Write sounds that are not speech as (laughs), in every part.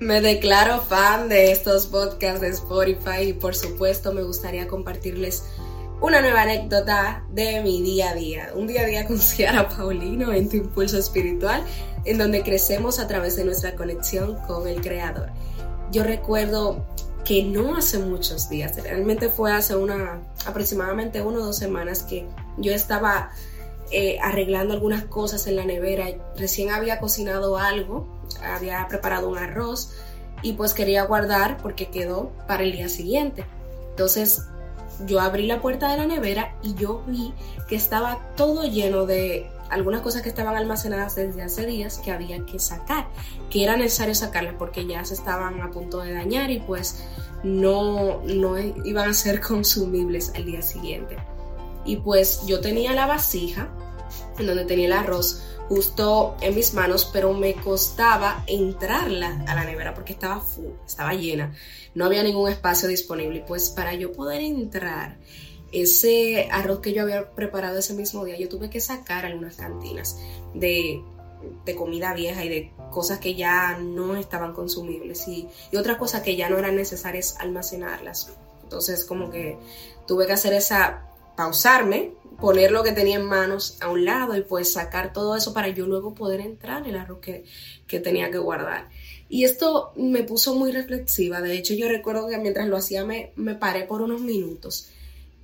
Me declaro fan de estos podcasts de Spotify y por supuesto me gustaría compartirles una nueva anécdota de mi día a día. Un día a día con (laughs) Ciara Paulino en tu impulso espiritual, en donde crecemos a través de nuestra conexión con el Creador. Yo recuerdo que no hace muchos días, realmente fue hace una aproximadamente una o dos semanas que yo estaba eh, arreglando algunas cosas en la nevera. Recién había cocinado algo, había preparado un arroz y pues quería guardar porque quedó para el día siguiente. Entonces yo abrí la puerta de la nevera y yo vi que estaba todo lleno de algunas cosas que estaban almacenadas desde hace días que había que sacar, que era necesario sacarlas porque ya se estaban a punto de dañar y pues no, no iban a ser (laughs) consumibles al día siguiente. Y pues yo tenía la vasija en donde tenía el arroz justo en mis manos, pero me costaba entrarla a la nevera porque estaba full, estaba llena, no había ningún espacio disponible. Y pues para yo poder entrar ese arroz que yo había preparado ese mismo día, yo tuve que sacar algunas cantinas de, de comida vieja y de cosas que ya no estaban consumibles y, y otras cosas que ya no eran necesarias almacenarlas. Entonces como que tuve que hacer esa, pausarme, poner lo que tenía en manos a un lado y pues sacar todo eso para yo luego poder entrar en el arroz que, tenía que guardar. Y esto me puso muy reflexiva. De hecho, yo recuerdo que mientras lo hacía me, me paré por unos minutos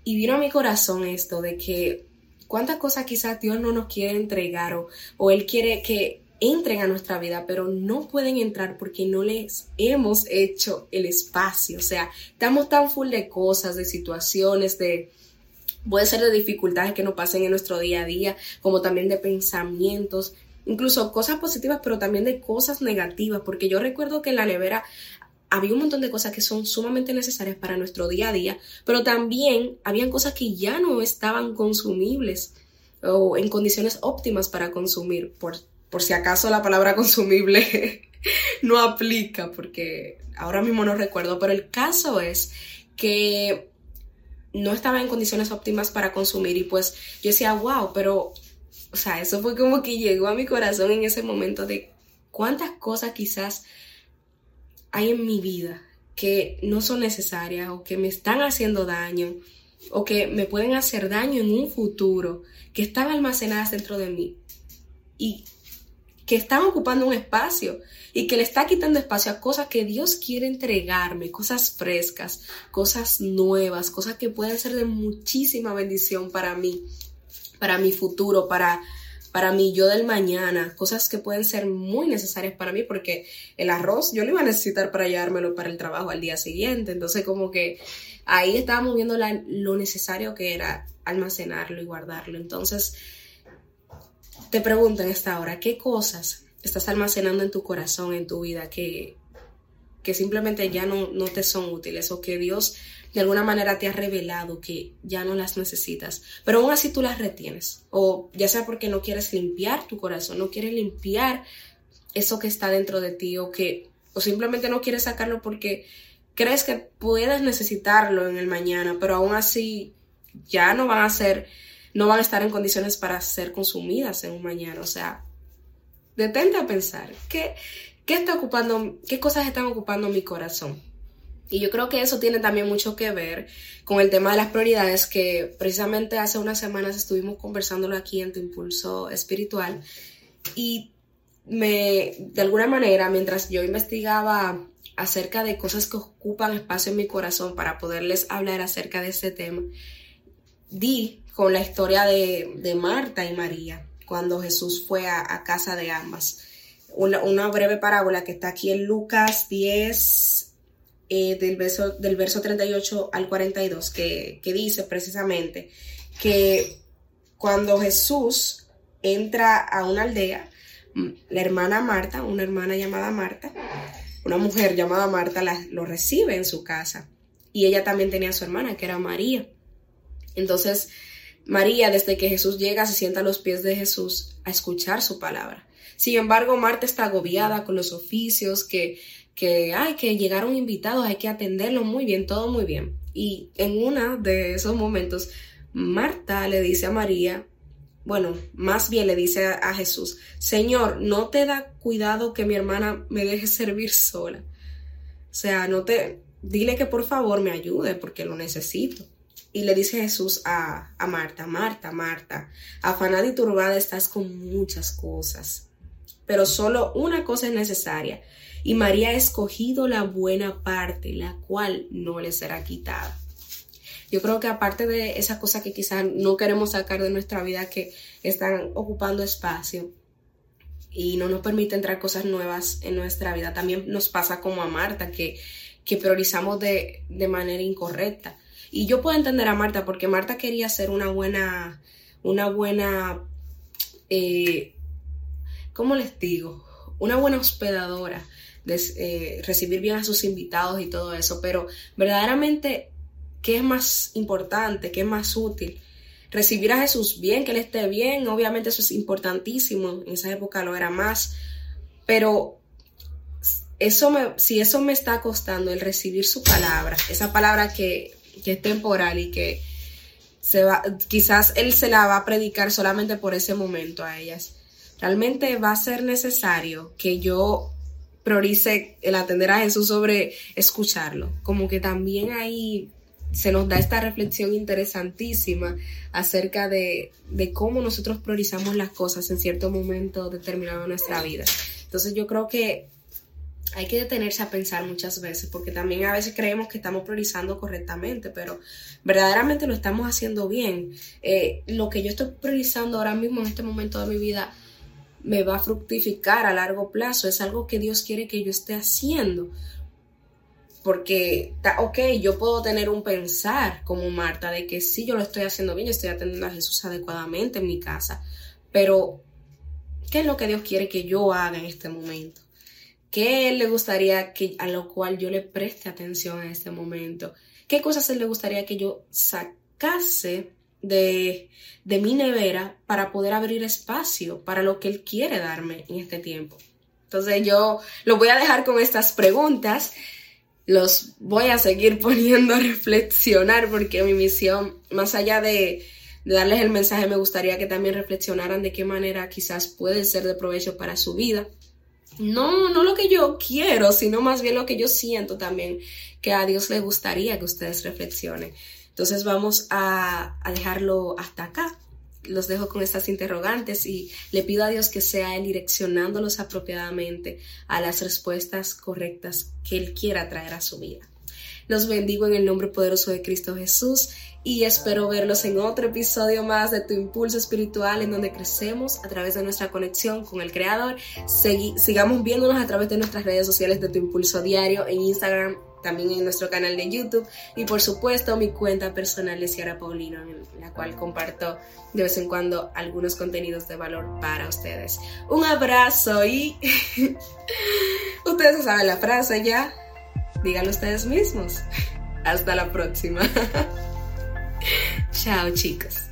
y vino a mi corazón esto de que cuántas cosas quizás Dios no nos quiere entregar o, o Él quiere que entren a nuestra vida, pero no pueden entrar porque no les hemos hecho el espacio. O sea, estamos tan full de cosas, de situaciones, de, Puede ser de dificultades que nos pasen en nuestro día a día, como también de pensamientos, incluso cosas positivas, pero también de cosas negativas, porque yo recuerdo que en la nevera había un montón de cosas que son sumamente necesarias para nuestro día a día, pero también habían cosas que ya no estaban consumibles o en condiciones óptimas para consumir, por, por si acaso la palabra (laughs) consumible no aplica, porque ahora mismo no recuerdo, pero el caso es que no estaba en condiciones óptimas para consumir y pues yo decía, wow, pero, o sea, eso fue como que llegó a mi corazón en ese momento de cuántas cosas quizás hay en mi vida que no son necesarias o que me están haciendo daño o que me pueden hacer daño en un futuro, que están almacenadas dentro de mí. Y que están ocupando un espacio y que le está quitando espacio a cosas que Dios quiere entregarme, cosas frescas, cosas nuevas, cosas que pueden ser de muchísima bendición para mí, para mi futuro, para para mí yo del mañana, cosas que pueden ser muy necesarias para mí porque el arroz yo lo iba a necesitar para llevármelo para el trabajo al día siguiente, entonces como que ahí estábamos viendo lo necesario que era almacenarlo y guardarlo, entonces te pregunto en esta hora, ¿qué cosas estás almacenando en tu corazón, en tu vida, que, que simplemente ya no, no te son útiles o que Dios de alguna manera te ha revelado que ya no las necesitas, pero aún así tú las retienes, o ya sea porque no quieres limpiar tu corazón, no quieres limpiar eso que está dentro de ti, o que, o simplemente no quieres sacarlo porque crees que puedes necesitarlo en el mañana, pero aún así ya no van a ser, no van a estar en condiciones para ser consumidas en un mañana, o sea, detente a pensar, ¿qué, qué está ocupando, qué cosas están ocupando mi corazón? Y yo creo que eso tiene también mucho que ver con el tema de las prioridades que precisamente hace unas semanas estuvimos conversándolo aquí en tu impulso espiritual y me, de alguna manera, mientras yo investigaba acerca de cosas que ocupan espacio en mi corazón para poderles hablar acerca de este tema, di con la historia de, de Marta y María cuando Jesús fue a, casa de ambas. Una, breve parábola que está aquí en Lucas 10, eh, del, verso, del verso 38 al 42, que, que dice precisamente que cuando Jesús entra a una aldea, la hermana Marta, una hermana llamada Marta, una mujer llamada Marta, la, lo recibe en su casa. Y ella también tenía a su hermana, que era María. Entonces, María, desde que Jesús llega, se sienta a los pies de Jesús a escuchar su palabra. Sin embargo, Marta está agobiada con los oficios, que, que, ay, que llegaron invitados, hay que atenderlos muy bien, todo muy bien. Y en uno de esos momentos, Marta le dice a María, bueno, más bien le dice a, Jesús, Señor, no te da cuidado que mi hermana me deje servir sola. O sea, no te, dile que por favor me ayude porque lo necesito. Y le dice Jesús a, a Marta, Marta, Marta, afanada y turbada estás con muchas cosas, pero solo una cosa es necesaria. Y María ha escogido la buena parte, la cual no le será quitada. Yo creo que aparte de esas cosas que quizás no queremos sacar de nuestra vida que están ocupando espacio y no nos permiten entrar cosas nuevas en nuestra vida, también nos pasa como a Marta, que, que priorizamos de, de manera incorrecta. Y yo puedo entender a Marta porque Marta quería ser una buena, una buena, eh, ¿cómo les digo? Una buena hospedadora, de, eh, recibir bien a sus invitados y todo eso, pero verdaderamente ¿Qué es más importante? ¿Qué es más útil? Recibir a Jesús bien, que Él esté bien, obviamente eso es importantísimo, en esa época lo era más, pero eso me, si eso me está costando el recibir su palabra, esa palabra que, que es temporal y que se va, quizás Él se la va a predicar solamente por ese momento a ellas, realmente va a ser necesario que yo priorice el atender a Jesús sobre escucharlo, como que también hay se nos da esta reflexión interesantísima acerca de, cómo nosotros priorizamos las cosas en cierto momento determinado de nuestra vida. Entonces yo creo que hay que detenerse a pensar muchas veces, porque también a veces creemos que estamos priorizando correctamente, pero verdaderamente lo estamos haciendo bien. Eh, lo que yo estoy priorizando ahora mismo en este momento de mi vida me va a fructificar a largo plazo, es algo que Dios quiere que yo esté haciendo porque, ok, yo puedo tener un pensar como Marta de que sí, yo lo estoy haciendo bien, yo estoy atendiendo a Jesús adecuadamente en mi casa, pero ¿qué es lo que Dios quiere que yo haga en este momento? ¿Qué Él le gustaría que, a lo cual yo le preste atención en este momento? ¿Qué cosas Él le gustaría que yo sacase de, de mi nevera para poder abrir espacio para lo que Él quiere darme en este tiempo? Entonces yo lo voy a dejar con estas preguntas los voy a seguir (laughs) poniendo a reflexionar porque mi misión, más allá de, darles el mensaje, me gustaría que también reflexionaran de qué manera quizás puede ser de provecho para su vida. No, no lo que yo quiero, sino más bien lo que yo siento también que a Dios le gustaría que ustedes reflexionen. Entonces vamos a, dejarlo hasta acá los dejo con estas interrogantes y le pido a Dios que sea Él direccionándolos apropiadamente a las respuestas correctas que Él quiera traer a su vida. Los bendigo en el nombre poderoso de Cristo Jesús y espero verlos en otro episodio más de Tu Impulso Espiritual en donde crecemos a través de nuestra conexión con el Creador. sigamos viéndonos a través de nuestras redes sociales de Tu Impulso Diario en Instagram, también en nuestro canal de YouTube y por supuesto mi cuenta personal de Ciara Paulino en la cual comparto de vez en cuando algunos contenidos de valor para ustedes. Un abrazo y (laughs) ustedes saben la frase ya, díganlo ustedes mismos. (laughs) Hasta la próxima. (laughs) Chao chicos.